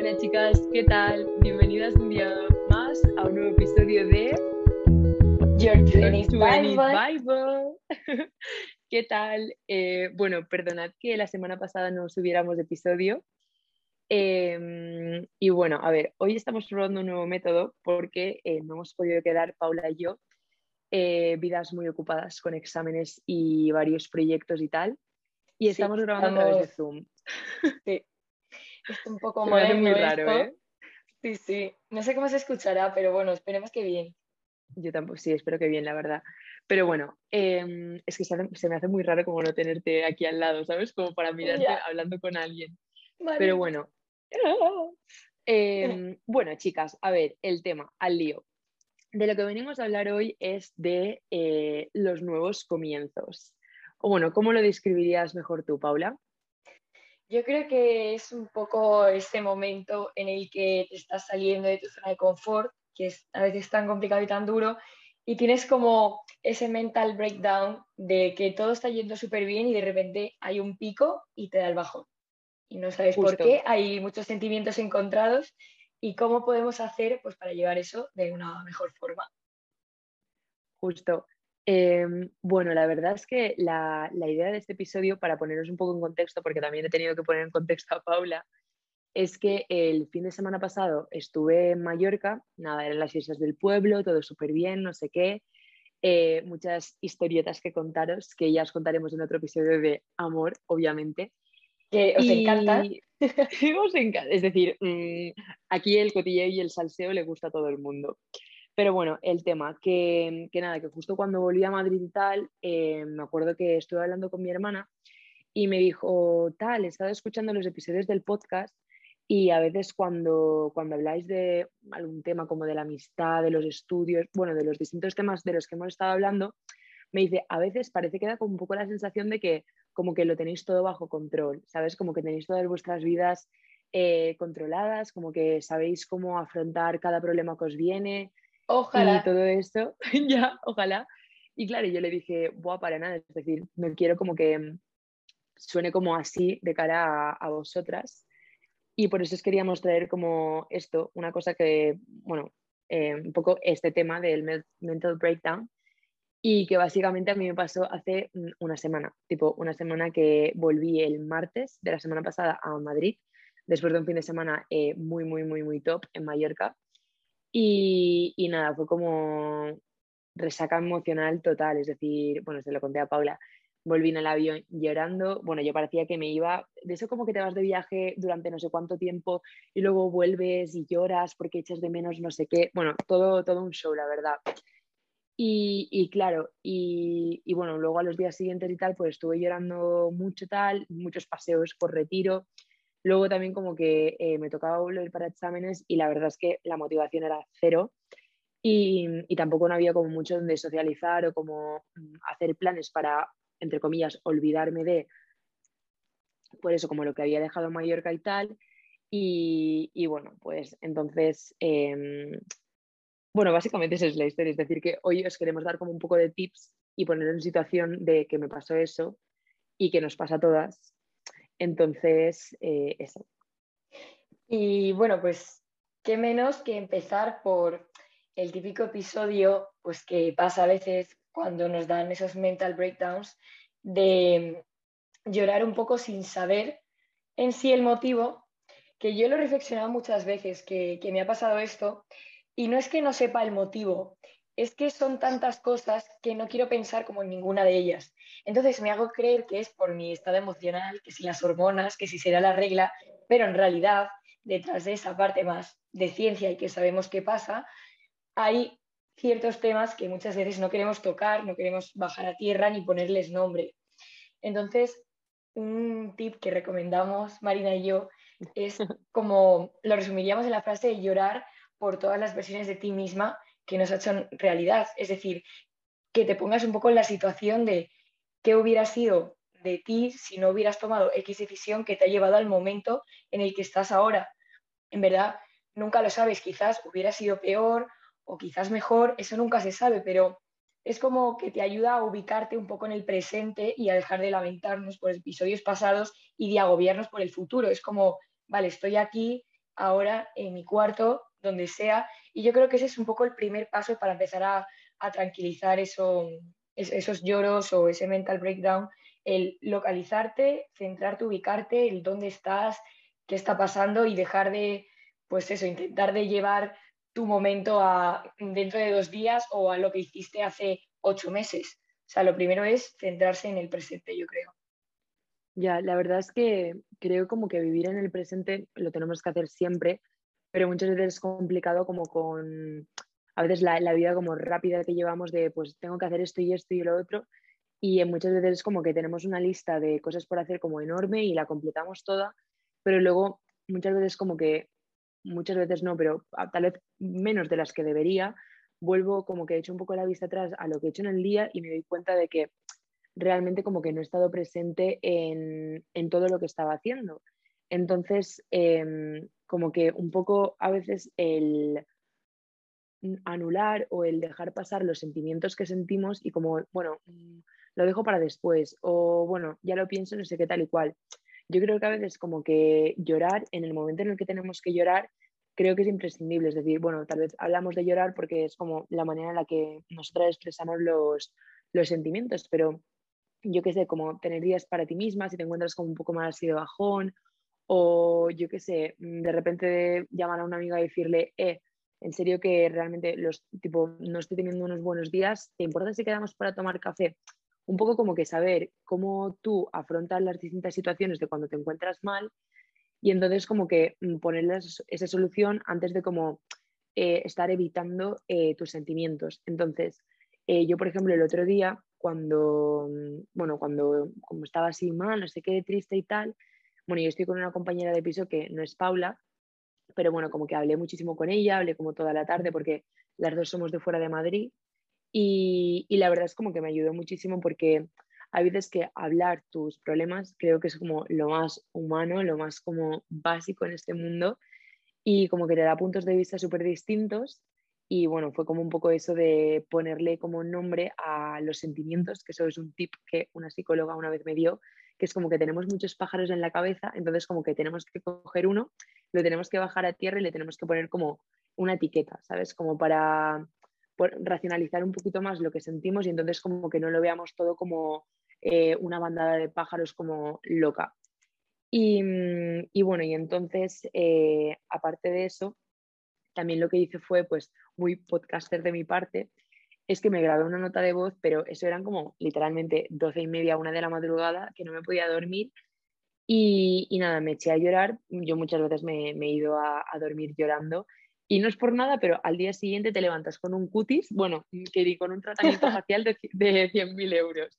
Hola chicas, ¿qué tal? Bienvenidas un día más a un nuevo episodio de Your Your 20s 20s Bible. Bible. ¿Qué tal? Eh, bueno, perdonad que la semana pasada no subiéramos episodio. Eh, y bueno, a ver, hoy estamos probando un nuevo método porque eh, no hemos podido quedar, Paula y yo, eh, vidas muy ocupadas con exámenes y varios proyectos y tal. Y Sí, estamos grabando a través de Zoom. Sí. Es un poco muy raro, esto. ¿eh? Sí, sí. No sé cómo se escuchará, pero bueno, esperemos que bien. Yo tampoco, sí, espero que bien, la verdad. Pero bueno, em, es que se, hace- se me hace muy raro como no tenerte aquí al lado, ¿sabes? Como para mirarte hablando con alguien. Vale. Pero bueno. Em, bueno, chicas, a ver, el tema, al lío. De lo que venimos a hablar hoy es de eh, los nuevos comienzos. O bueno, ¿cómo lo describirías mejor tú, Paula? Yo creo que es un poco ese momento en el que te estás saliendo de tu zona de confort, que es a veces tan complicado y tan duro, y tienes como ese mental breakdown de que todo está yendo súper bien y de repente hay un pico y te da el bajón. Y no sabes por qué, hay muchos sentimientos encontrados y cómo podemos hacer pues, para llevar eso de una mejor forma. Justo. Em, bueno, la verdad es que la, la idea de este episodio, para poneros un poco en contexto, porque también he tenido que poner en contexto a Paula, es que el fin de semana pasado estuve en Mallorca, nada, eran las islas del pueblo, todo súper bien, no sé qué, eh, muchas historietas que contaros, que ya os contaremos en otro episodio de amor, obviamente. Que os encanta. Y- os encanta. Es decir, mm, aquí el cotilleo y el salseo le gusta a todo el mundo. Pero bueno, el tema, que, que nada, que justo cuando volví a Madrid y tal, eh, me acuerdo que estuve hablando con mi hermana y me dijo, tal, he estado escuchando los episodios del podcast y a veces cuando, cuando habláis de algún tema como de la amistad, de los estudios, bueno, de los distintos temas de los que hemos estado hablando, me dice, a veces parece que da como un poco la sensación de que como que lo tenéis todo bajo control, ¿sabes? Como que tenéis todas vuestras vidas eh, controladas, como que sabéis cómo afrontar cada problema que os viene Ojalá. y todo esto, ya, ojalá. Y claro, yo le dije, buah, para nada, es decir, no quiero como que mm, suene como así de cara a, a vosotras. Y por eso os queríamos traer como esto, una cosa que, bueno, eh, un poco este tema del men- mental breakdown y que básicamente a mí me pasó hace mm, una semana, tipo una semana que volví el martes de la semana pasada a Madrid, después de un fin de semana eh, muy, muy, muy, muy top en Mallorca. Y, y nada, fue como resaca emocional total, es decir, bueno, se lo conté a Paula, volví en el avión llorando, bueno, yo parecía que me iba, de eso como que te vas de viaje durante no sé cuánto tiempo y luego vuelves y lloras porque echas de menos no sé qué, bueno, todo, todo un show, la verdad. Y, claro, y, y bueno, luego a los días siguientes y tal, pues estuve llorando mucho tal, muchos paseos por retiro. Luego también como que eh, me tocaba volver para exámenes y la verdad es que la motivación era cero y, y tampoco no había como mucho donde socializar o como mm, hacer planes para, entre comillas, olvidarme de, por eso, como lo que había dejado en Mallorca y tal. Y, y bueno, pues entonces, em, bueno, básicamente esa es la historia, es decir, que hoy os queremos dar como un poco de tips y poner en situación de que me pasó eso y que nos pasa a todas. Entonces, eh, eso. Y bueno, pues qué menos que empezar por el típico episodio pues que pasa a veces cuando nos dan esos mental breakdowns de llorar un poco sin saber en sí el motivo, que yo lo he reflexionado muchas veces, que, que me ha pasado esto, y no es que no sepa el motivo, es que son tantas cosas que no quiero pensar como en ninguna de ellas. Entonces me hago creer que es por mi estado emocional, que si las hormonas, que si será la regla, pero en realidad detrás de esa parte más de ciencia y que sabemos qué pasa, hay ciertos temas que muchas veces no queremos tocar, no queremos bajar a tierra ni ponerles nombre. Entonces, un tip que recomendamos Marina y yo es como lo resumiríamos en la frase de llorar por todas las versiones de ti misma que nos ha hecho realidad. Es decir, que te pongas un poco en la situación de qué hubiera sido de ti si no hubieras tomado X decisión que te ha llevado al momento en el que estás ahora. En verdad, nunca lo sabes, quizás hubiera sido peor o quizás mejor, eso nunca se sabe, pero es como que te ayuda a ubicarte un poco en el presente y a dejar de lamentarnos por episodios pasados y de agobiarnos por el futuro. Es como, vale, estoy aquí, ahora en mi cuarto, donde sea. Y yo creo que ese es un poco el primer paso para empezar a, tranquilizar eso, esos lloros o ese mental breakdown, el localizarte, centrarte, ubicarte, el dónde estás, qué está pasando y dejar de, pues eso, intentar de llevar tu momento a dentro de dos días o a lo que hiciste hace ocho meses. O sea, lo primero es centrarse en el presente, yo creo. Ya, la verdad es que creo como que vivir en el presente lo tenemos que hacer siempre, pero muchas veces es complicado como con, a veces la, vida como rápida que llevamos de pues tengo que hacer esto y esto y lo otro, y muchas veces es como que tenemos una lista de cosas por hacer como enorme y la completamos toda, pero luego muchas veces como que, muchas veces no, pero tal vez menos de las que debería, vuelvo como que he hecho un poco la vista atrás a lo que he hecho en el día y me doy cuenta de que realmente como que no he estado presente en, todo lo que estaba haciendo. Entonces, em, como que un poco a veces el anular o el dejar pasar los sentimientos que sentimos y como, bueno, mm, lo dejo para después o bueno, ya lo pienso, no sé qué tal y cual. Yo creo que a veces como que llorar en el momento en el que tenemos que llorar creo que es imprescindible. Es decir, bueno, tal vez hablamos de llorar porque es como la manera en la que nosotras expresamos los, los sentimientos, pero yo qué sé, como tener días para ti misma, si te encuentras como un poco más así de bajón, o yo qué sé, mm, de repente llamar a una amiga y decirle, eh, en serio que realmente los, tipo, no estoy teniendo unos buenos días, ¿te importa si quedamos para tomar café? Un poco como que saber cómo tú afrontas las distintas situaciones de cuando te encuentras mal y entonces como que mm, ponerles esa solución antes de como eh, estar evitando eh, tus sentimientos. Entonces, eh, yo por ejemplo el otro día cuando, mm, bueno, cuando como estaba así mal, no sé qué, triste y tal, bueno, yo estoy con una compañera de piso que no es Paula, pero bueno, como que hablé muchísimo con ella, hablé como toda la tarde porque las dos somos de fuera de Madrid y, la verdad es como que me ayudó muchísimo porque hay veces que hablar tus problemas creo que es como lo más humano, lo más como básico en este mundo y como que te da puntos de vista súper distintos y bueno, fue como un poco eso de ponerle como nombre a los sentimientos, que eso es un tip que una psicóloga una vez me dio, que es como que tenemos muchos pájaros en la cabeza, entonces como que tenemos que coger uno, lo tenemos que bajar a tierra y le tenemos que poner como una etiqueta, ¿sabes? Como para racionalizar un poquito más lo que sentimos y entonces como que no lo veamos todo como eh, una bandada de pájaros como loca. Y, mm, bueno, y entonces, eh, aparte de eso, también lo que hice fue, pues, muy podcaster de mi parte, es que me grabé una nota de voz, pero eso eran como literalmente doce y media, una de la madrugada, que no me podía dormir. Y, nada, me eché a llorar. Yo muchas veces me, he ido a, dormir llorando. Y no es por nada, pero al día siguiente te levantas con un cutis, bueno, que di con un tratamiento facial de, de 100.000 euros.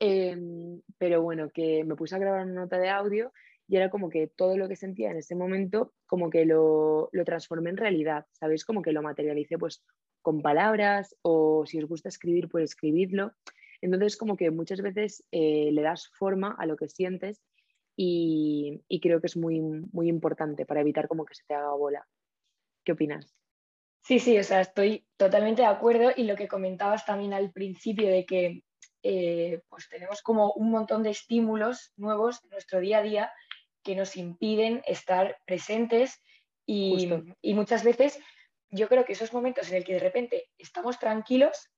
Em, pero bueno, que me puse a grabar una nota de audio y era como que todo lo que sentía en ese momento, como que lo, lo transformé en realidad, ¿sabéis? Como que lo materialicé pues con palabras o si os gusta escribir, pues escribidlo. Entonces como que muchas veces eh, le das forma a lo que sientes y, y, creo que es muy, muy importante para evitar como que se te haga bola. ¿Qué opinas? Sí, sí, o sea, estoy totalmente de acuerdo y lo que comentabas también al principio de que eh, pues tenemos como un montón de estímulos nuevos en nuestro día a día que nos impiden estar presentes y, muchas veces yo creo que esos momentos en el que de repente estamos tranquilos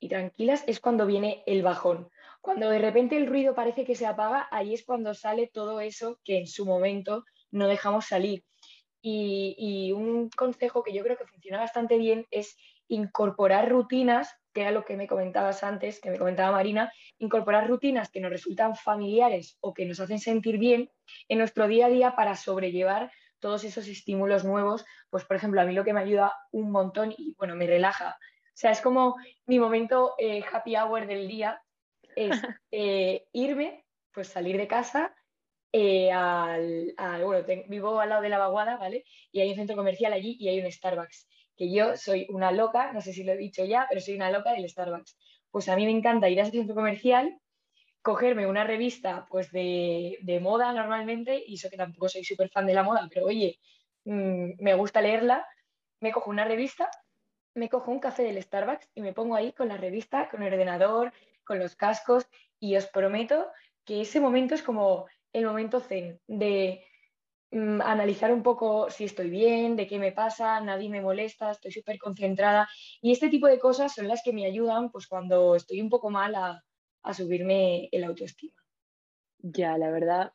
y tranquilas es cuando viene el bajón. Cuando de repente el ruido parece que se apaga, ahí es cuando sale todo eso que en su momento no dejamos salir. Y, y, un consejo que yo creo que funciona bastante bien es incorporar rutinas, que era lo que me comentabas antes, que me comentaba Marina, incorporar rutinas que nos resultan familiares o que nos hacen sentir bien en nuestro día a día para sobrellevar todos esos estímulos nuevos. Pues, por ejemplo, a mí lo que me ayuda un montón y, bueno, me relaja. O sea, es como mi momento eh, happy hour del día, es eh, irme, pues salir de casa, eh, al, bueno, vivo al lado de la vaguada, ¿vale? Y hay un centro comercial allí y hay un Starbucks que yo soy una loca, no sé si lo he dicho ya, pero soy una loca del Starbucks. Pues a mí me encanta ir a ese centro comercial, cogerme una revista pues de, moda normalmente, y eso que tampoco soy súper fan de la moda, pero oye, mm, me gusta leerla, me cojo una revista, me cojo un café del Starbucks y me pongo ahí con la revista, con el ordenador, con los cascos, y os prometo que ese momento es como el momento zen de mm, analizar un poco si estoy bien, de qué me pasa, nadie me molesta, estoy súper concentrada. Y este tipo de cosas son las que me ayudan pues, cuando estoy un poco mal subirme el autoestima. Ya, la verdad,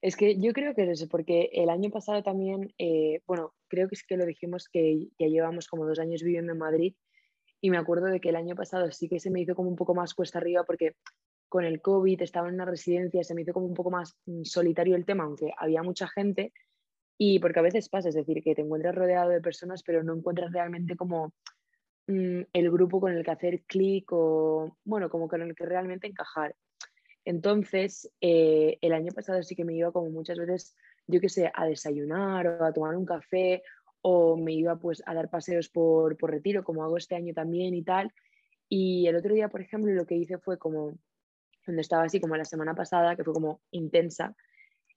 es que yo creo que es eso, porque el año pasado también, eh, bueno, creo que es que lo dijimos que ya llevamos como dos años viviendo en Madrid y me acuerdo de que el año pasado sí que se me hizo como un poco más cuesta arriba porque con el COVID estaba en una residencia, se me hizo como un poco más mm, solitario el tema, aunque había mucha gente y porque a veces pasa, es decir, que te encuentras rodeado de personas pero no encuentras realmente como mm, el grupo con el que hacer clic o, bueno, como con el que realmente encajar. Entonces, eh, el año pasado sí que me iba como muchas veces, yo qué sé, a desayunar o a tomar un café o me iba pues a dar paseos por, por retiro, como hago este año también y tal. Y el otro día, por ejemplo, lo que hice fue como, donde estaba así como la semana pasada, que fue como intensa,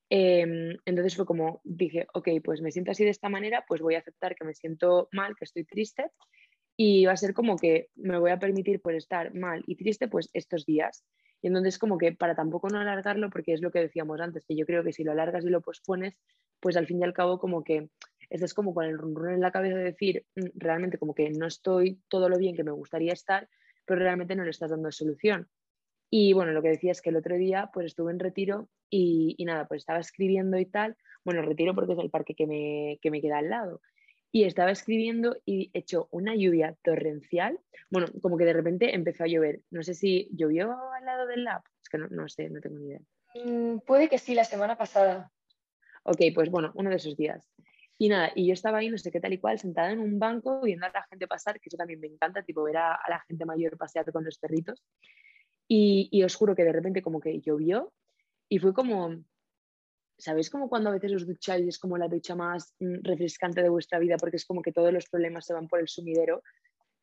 em, entonces fue como, dije, ok, pues me siento así de esta manera, pues voy a aceptar que me siento mal, que estoy triste, y va a ser como que me voy a permitir por estar mal y triste pues estos días. Y entonces como que para tampoco no alargarlo, porque es lo que decíamos antes, que yo creo que si lo alargas y lo pospones, pues al fin y al cabo como que estás como con el run, en la cabeza de decir, mm, realmente como que no estoy todo lo bien que me gustaría estar, pero realmente no le estás dando solución. Y bueno, lo que decía es que el otro día pues estuve en retiro y, y nada, pues estaba escribiendo y tal, bueno, retiro porque es el parque que me, que me queda al lado y estaba escribiendo y hecho una lluvia torrencial. Bueno, como que de repente empezó a llover. No sé si llovió al lado del lab. Es que no, sé, no tengo ni idea. Mm, puede que sí, la semana pasada. Ok, pues bueno, uno de esos días. Y nada, y yo estaba ahí, no sé qué tal y cual, sentada en un banco viendo a la gente pasar, que eso también me encanta, tipo ver a, la gente mayor pasear con los perritos. Y, y os juro que de repente como que llovió y fue como, ¿Sabéis como cuando a veces os ducháis es como la ducha más mm, refrescante de vuestra vida porque es como que todos los problemas se van por el sumidero?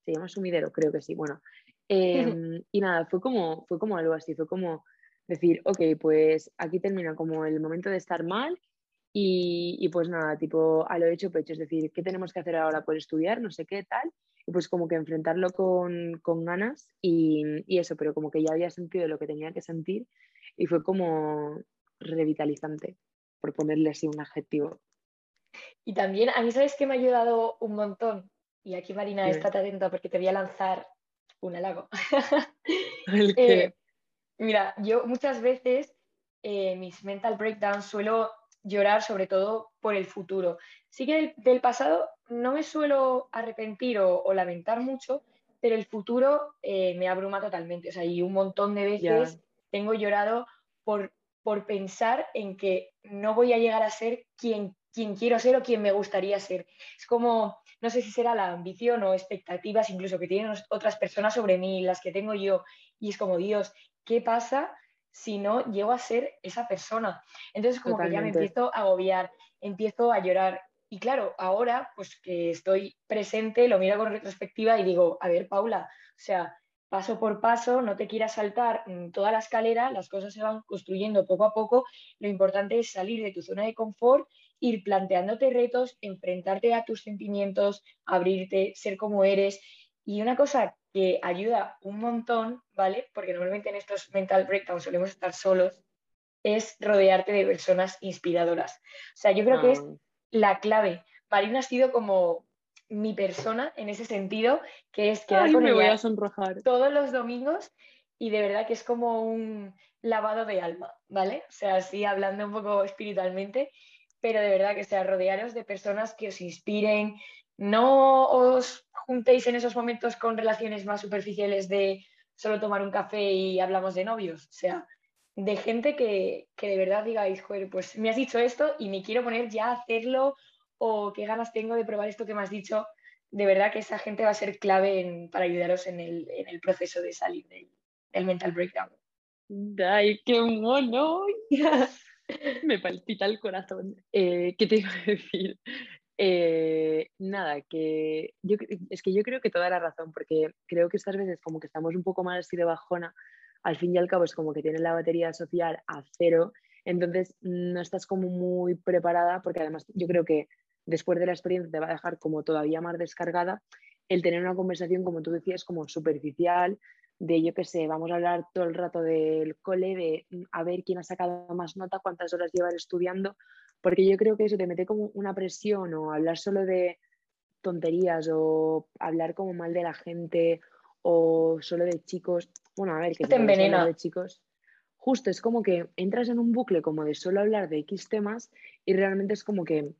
¿Se llama sumidero? Creo que sí. Bueno, em, y nada, fue como, fue como algo así, fue como decir, ok, pues aquí termina como el momento de estar mal y, y, pues nada, tipo a lo hecho pecho, es decir, ¿qué tenemos que hacer ahora? Pues estudiar, no sé qué tal, y pues como que enfrentarlo con, con ganas y, y, eso, pero como que ya había sentido lo que tenía que sentir y fue como revitalizante por ponerle así un adjetivo. Y también a mí, ¿sabes que me ha ayudado un montón? Y aquí, Marina, estate atenta porque te voy a lanzar un halago. Eh, mira, yo muchas veces eh, mis mental breakdowns suelo llorar sobre todo por el futuro. Sí que del, pasado no me suelo arrepentir o, lamentar mucho, pero el futuro eh, me abruma totalmente. O sea, y un montón de veces tengo llorado por por pensar en que no voy a llegar a ser quien, quien quiero ser o quien me gustaría ser. Es como, no sé si será la ambición o expectativas incluso que tienen otras personas sobre mí, las que tengo yo, y es como, Dios, ¿qué pasa si no llego a ser esa persona? Entonces como que ya me empiezo a agobiar, empiezo a llorar. Y claro, ahora pues que estoy presente, lo miro con retrospectiva y digo, a ver, Paula, o sea, paso por paso, no te quieras saltar mm, toda la escalera, las cosas se van construyendo poco a poco. Lo importante es salir de tu zona de confort, ir planteándote retos, enfrentarte a tus sentimientos, abrirte, ser como eres. Y una cosa que ayuda un montón, ¿vale? Porque normalmente en estos mental breakdowns solemos estar solos, es rodearte de personas inspiradoras. O sea, yo creo que es ah. la clave. Marina ha sido como mi persona en ese sentido, que es que me voy a sonrojar. todos los domingos y de verdad que es como un lavado de alma, ¿vale? O sea, así hablando un poco espiritualmente, pero de verdad que sea rodearos de personas que os inspiren, no os juntéis en esos momentos con relaciones más superficiales de solo tomar un café y hablamos de novios, o sea, de gente que, que de verdad digáis, joder, pues me has dicho esto y me quiero poner ya a hacerlo o qué ganas tengo de probar esto que me has dicho, de verdad que esa gente va a ser clave para ayudaros en el, proceso de salir del, mental breakdown. ¡Ay, qué mono! me palpita el corazón. Eh, ¿Qué te iba a decir? Eh, nada, que yo, es que yo creo que toda la razón, porque creo que estas veces como que estamos un poco más así de bajona, al fin y al cabo es como que tienes la batería social a cero, entonces no estás como muy preparada, porque además yo creo que después de la experiencia te va a dejar como todavía más descargada el tener una conversación, como tú decías, como superficial, de yo qué sé, vamos a hablar todo el rato del cole, de mm, a ver quién ha sacado más nota, cuántas horas lleva estudiando, porque yo creo que eso te mete como una presión o hablar solo de tonterías o hablar como mal de la gente o solo de chicos. Bueno, a ver, que te envenena. de chicos. Justo, es como que entras en un bucle como de solo hablar de X temas y realmente es como que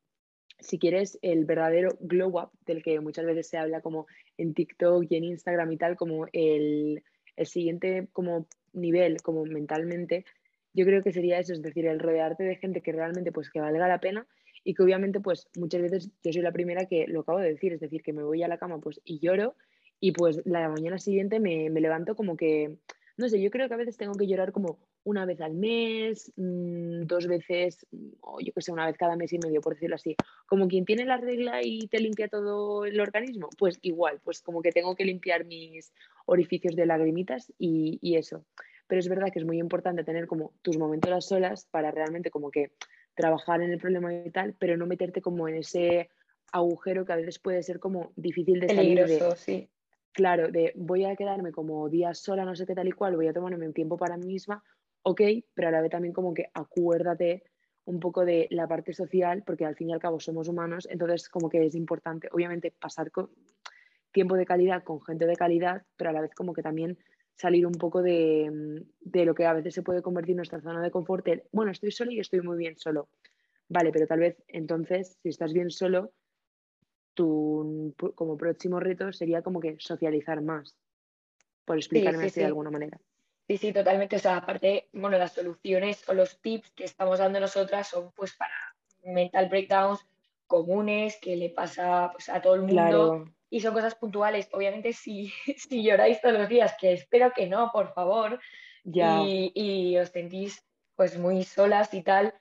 si quieres el verdadero glow up del que muchas veces se habla como en TikTok y en Instagram y tal, como el, el siguiente como nivel, como mentalmente, yo creo que sería eso, es decir, el rodearte de gente que realmente pues que valga la pena y que obviamente pues muchas veces yo soy la primera que lo acabo de decir, es decir, que me voy a la cama pues y lloro y pues la mañana siguiente me, me levanto como que, no sé, yo creo que a veces tengo que llorar como una vez al mes, mm, dos veces, o yo que sé, una vez cada mes y medio, por decirlo así. Como quien tiene la regla y te limpia todo el organismo, pues igual, pues como que tengo que limpiar mis orificios de lagrimitas y, y eso. Pero es verdad que es muy importante tener como tus momentos a solas para realmente como que trabajar en el problema y tal, pero no meterte como en ese agujero que a veces puede ser como difícil de salir de, sí. Claro, de voy a quedarme como días sola, no sé qué tal y cual, voy a tomarme un tiempo para mí misma, ok, pero a la vez también como que acuérdate un poco de la parte social, porque al fin y al cabo somos humanos, entonces como que es importante, obviamente, pasar tiempo de calidad con gente de calidad, pero a la vez como que también salir un poco de, lo que a veces se puede convertir nuestra zona de confort. bueno, estoy solo y estoy muy bien solo. Vale, pero tal vez entonces, si estás bien solo, tu como próximo reto sería como que socializar más, por explicarme así de alguna manera. Sí, sí, totalmente. O sea, aparte, bueno, las soluciones o los tips que estamos dando nosotras son pues para mental breakdowns comunes que le pasa pues, a todo el mundo y son cosas puntuales. Obviamente, si, si lloráis todos los días, que espero que no, por favor, Y, y os sentís pues muy solas y tal,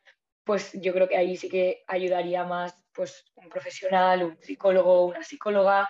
pues yo creo que ahí sí que ayudaría más pues un profesional, un psicólogo, una psicóloga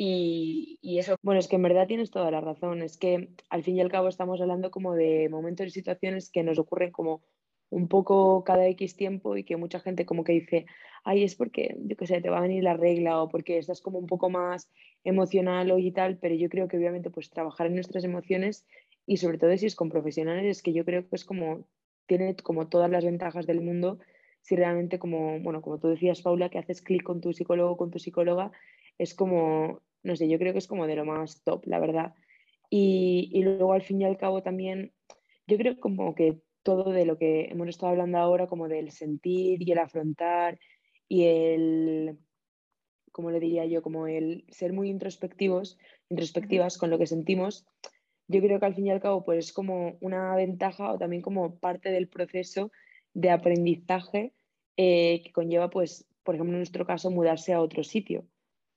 y, eso. Bueno, es que en verdad tienes toda la razón, es que al fin y al cabo estamos hablando como de momentos y situaciones que nos ocurren como un poco cada X tiempo y que mucha gente como que dice, ay, es porque, yo qué sé, te va a venir la regla o porque estás como un poco más emocional o y tal, pero yo creo que obviamente pues trabajar en nuestras emociones y sobre todo si es con profesionales, es que yo creo que es como, tiene como todas las ventajas del mundo si realmente como, bueno, como tú decías, Paula, que haces clic con tu psicólogo, con tu psicóloga, es como, no sé, yo creo que es como de lo más top, la verdad. Y, y luego al fin y al cabo también, yo creo como que todo de lo que hemos estado hablando ahora, como del sentir y el afrontar y el, como le diría yo, como el ser muy introspectivos, introspectivas con lo que sentimos, yo creo que al fin y al cabo pues es como una ventaja o también como parte del proceso de aprendizaje eh, que conlleva pues, por ejemplo, en nuestro caso, mudarse a otro sitio,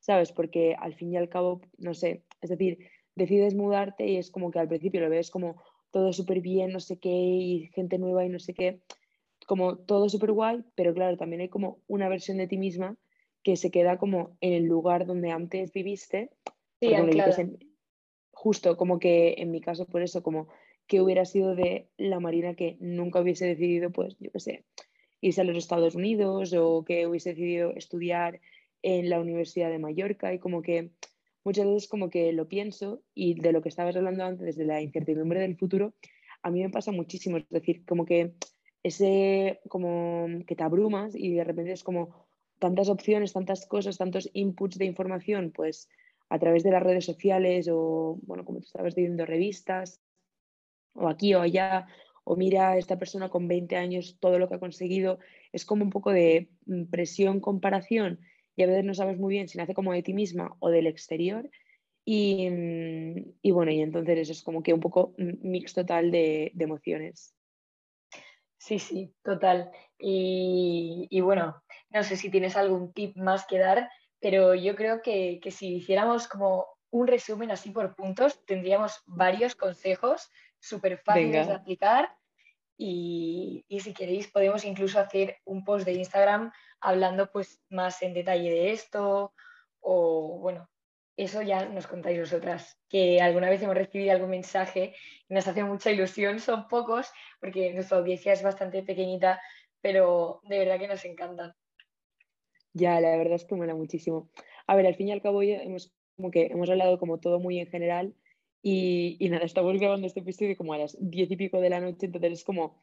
¿sabes? Porque al fin y al cabo, no sé, es decir, decides mudarte y es como que al principio lo ves como todo súper bien, no sé qué, y gente nueva y no sé qué, como todo súper guay, pero claro, también hay como una versión de ti misma que se queda como en el lugar donde antes viviste. Sí, justo como que en mi caso, por eso, como que hubiera sido de la Marina que nunca hubiese decidido, pues, yo qué sé, irse a los Estados Unidos o que hubiese decidido estudiar en la Universidad de Mallorca y como que muchas veces como que lo pienso y de lo que estabas hablando antes, de la incertidumbre del futuro, a mí me pasa muchísimo, es decir, como que ese, como que te abrumas y de repente es como tantas opciones, tantas cosas, tantos inputs de información, pues a través de las redes sociales o, bueno, como tú estabas diciendo, revistas, o aquí o allá, o mira a esta persona con 20 años, todo lo que ha conseguido, es como un poco de mm, presión, comparación y a veces no sabes muy bien si nace como de ti misma o del exterior. Y, mm, y bueno, y entonces eso es como que un poco mix total de, de emociones. Sí, sí, total. Y, y, bueno, no sé si tienes algún tip más que dar, pero yo creo que, que si hiciéramos como un resumen así por puntos, tendríamos varios consejos súper fáciles de aplicar y, si queréis podemos incluso hacer un post de Instagram hablando pues más en detalle de esto o bueno, eso ya nos contáis vosotras, que alguna vez hemos recibido algún mensaje y nos hace mucha ilusión, son pocos porque nuestra audiencia es bastante pequeñita, pero de verdad que nos encantan. Ya, la verdad es que mola muchísimo. A ver, al fin y al cabo hemos, como que hemos hablado como todo muy en general Y, y nada, estamos grabando este episodio como a las diez y pico de la noche, entonces es como,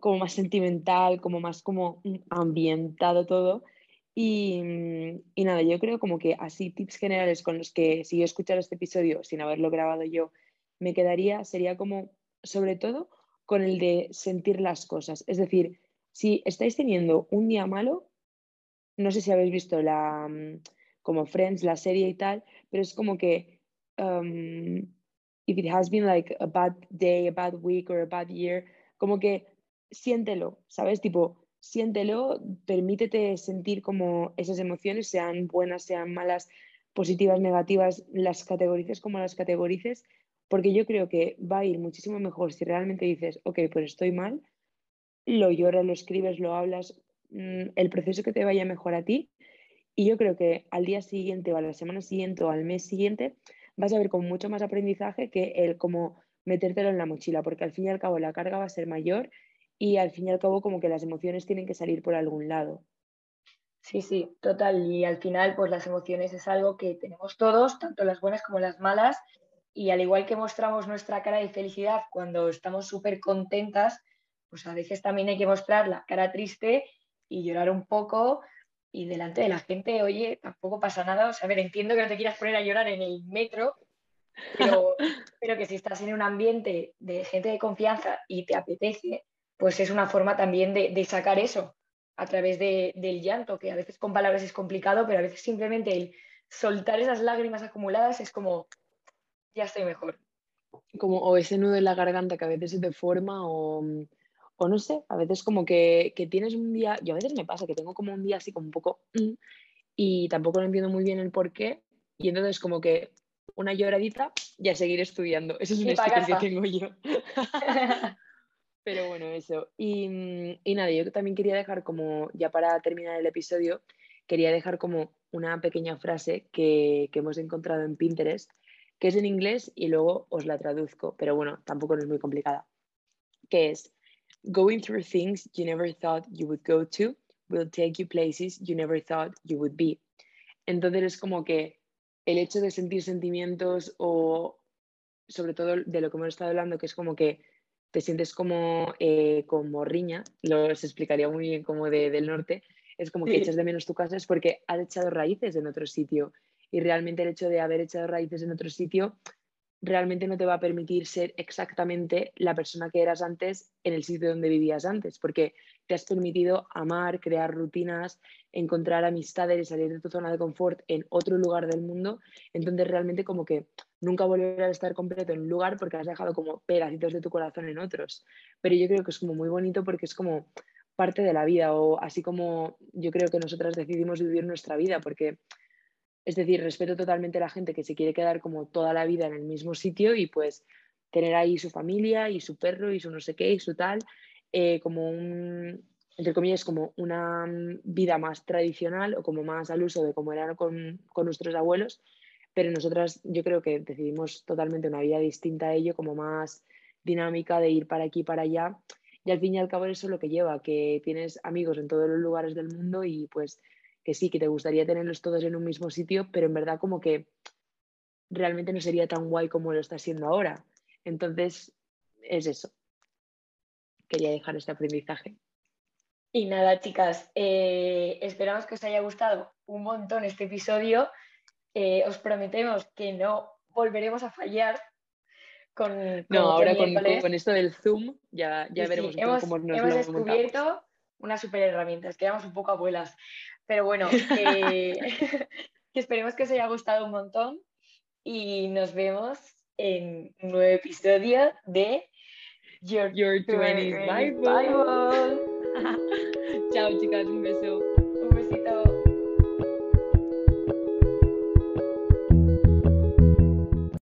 como más sentimental, como más como ambientado todo. Y, y, nada, yo creo como que así tips generales con los que si yo escuchara este episodio sin haberlo grabado yo, me quedaría, sería como, sobre todo, con el de sentir las cosas. Es decir, si estáis teniendo un día malo, no sé si habéis visto la, como Friends, la serie y tal, pero es como que if it has been like a bad day, a bad week or a bad year, como que siéntelo, ¿sabes? Tipo, siéntelo, permítete sentir como esas emociones, sean buenas, sean malas, positivas, negativas, las categorices como las categorices, porque yo creo que va a ir muchísimo mejor si realmente dices, ok, pues estoy mal, lo lloras, lo escribes, lo hablas, mm, el proceso que te vaya mejor a ti. Y yo creo que al día siguiente o a la semana siguiente o al mes siguiente vas a ver con mucho más aprendizaje que el como metértelo en la mochila, porque al fin y al cabo la carga va a ser mayor y al fin y al cabo como que las emociones tienen que salir por algún lado. Sí, sí, total. Y al final, pues las emociones es algo que tenemos todos, tanto las buenas como las malas. Y al igual que mostramos nuestra cara de felicidad cuando estamos súper contentas, pues a veces también hay que mostrar la cara triste y llorar un poco y delante de la gente, oye, tampoco pasa nada. O sea, a ver, entiendo que no te quieras poner a llorar en el metro, pero, pero que si estás en un ambiente de gente de confianza y te apetece, pues es una forma también de, sacar eso a través del llanto, que a veces con palabras es complicado, pero a veces simplemente el soltar esas lágrimas acumuladas es como, ya estoy mejor. Como, o ese nudo en la garganta que a veces se deforma o o no sé, a veces como que, tienes un día, yo a veces me pasa que tengo como un día así como un poco mm, y tampoco lo entiendo muy bien el por qué y entonces como que una lloradita y a seguir estudiando. Esa es una experiencia que tengo yo. Pero bueno, eso. Y, mm, y, nada, yo también quería dejar como, ya para terminar el episodio, quería dejar como una pequeña frase que, que hemos encontrado en Pinterest, que es en inglés y luego os la traduzco, pero bueno, tampoco no es muy complicada, que es, Going through things you never thought you would go to will take you places you never thought you would be. Entonces es como que el hecho de sentir sentimientos o sobre todo de lo que hemos estado hablando, que es como que te sientes como, eh, como riña, lo se explicaría muy bien como de, del norte, es como que echas de menos tu casa, es porque has echado raíces en otro sitio. Y realmente el hecho de haber echado raíces en otro sitio realmente no te va a permitir ser exactamente la persona que eras antes en el sitio donde vivías antes, porque te has permitido amar, crear rutinas, encontrar amistades y salir de tu zona de confort en otro lugar del mundo. Entonces realmente como que nunca volverás a estar completo en un lugar porque has dejado como pedacitos de tu corazón en otros. Pero yo creo que es como muy bonito porque es como parte de la vida o así como yo creo que nosotras decidimos vivir nuestra vida porque es decir, respeto totalmente a la gente que se quiere quedar como toda la vida en el mismo sitio y pues tener ahí su familia y su perro y su no sé qué y su tal, eh, como un, entre comillas, como una vida más tradicional o como más al uso de como eran con, con nuestros abuelos, pero nosotras yo creo que decidimos totalmente una vida distinta a ello, como más dinámica de ir para aquí para allá. Y al fin y al cabo eso es lo que lleva, que tienes amigos en todos los lugares del mundo y pues que sí, que te gustaría tenerlos todos en un mismo sitio, pero en verdad como que realmente no sería tan guay como lo está siendo ahora. Entonces, es eso. Quería dejar este aprendizaje. Y nada, chicas, eh, esperamos que os haya gustado un montón este episodio. Eh, os prometemos que no volveremos a fallar con... no, ahora con, esto del Zoom ya, ya veremos cómo nos hemos descubierto una super herramienta, quedamos un poco abuelas. Pero bueno, que esperemos que os haya gustado un montón y nos vemos en un nuevo episodio de Your, Your 20s Bible. Bible. Chao chicas, un beso.